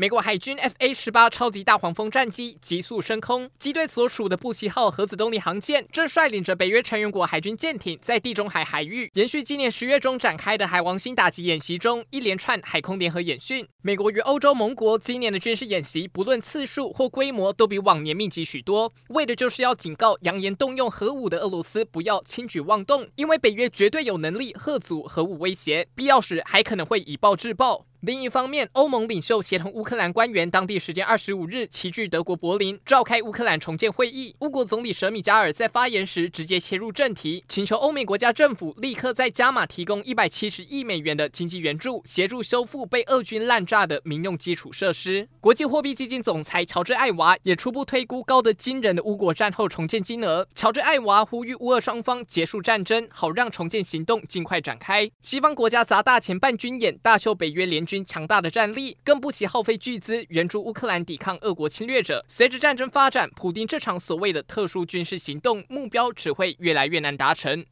美国海军 F/A 十八超级大黄蜂战机急速升空，机队所属的布奇号核子动力航舰正率领着北约成员国海军舰艇在地中海海域延续今年十月中展开的海王星打击演习中一连串海空联合演训。美国与欧洲盟国今年的军事演习，不论次数或规模，都比往年密集许多，为的就是要警告扬言动用核武的俄罗斯不要轻举妄动，因为北约绝对有能力吓阻核武威胁，必要时还可能会以暴制暴。另一方面，欧盟领袖协同乌克兰官员，当地时间二十五日齐聚德国柏林，召开乌克兰重建会议。乌国总理舍米加尔在发言时直接切入正题，请求欧美国家政府立刻在加码提供一百七十亿美元的经济援助，协助修复被俄军滥炸的民用基础设施。国际货币基金总裁乔治艾娃也初步推估高得惊人的乌国战后重建金额。乔治艾娃呼吁乌俄双方结束战争，好让重建行动尽快展开。西方国家砸大钱办军演，大秀北约联军强大的战力，更不惜耗费巨资援助乌克兰抵抗俄国侵略者。随着战争发展，普丁这场所谓的特殊军事行动目标只会越来越难达成。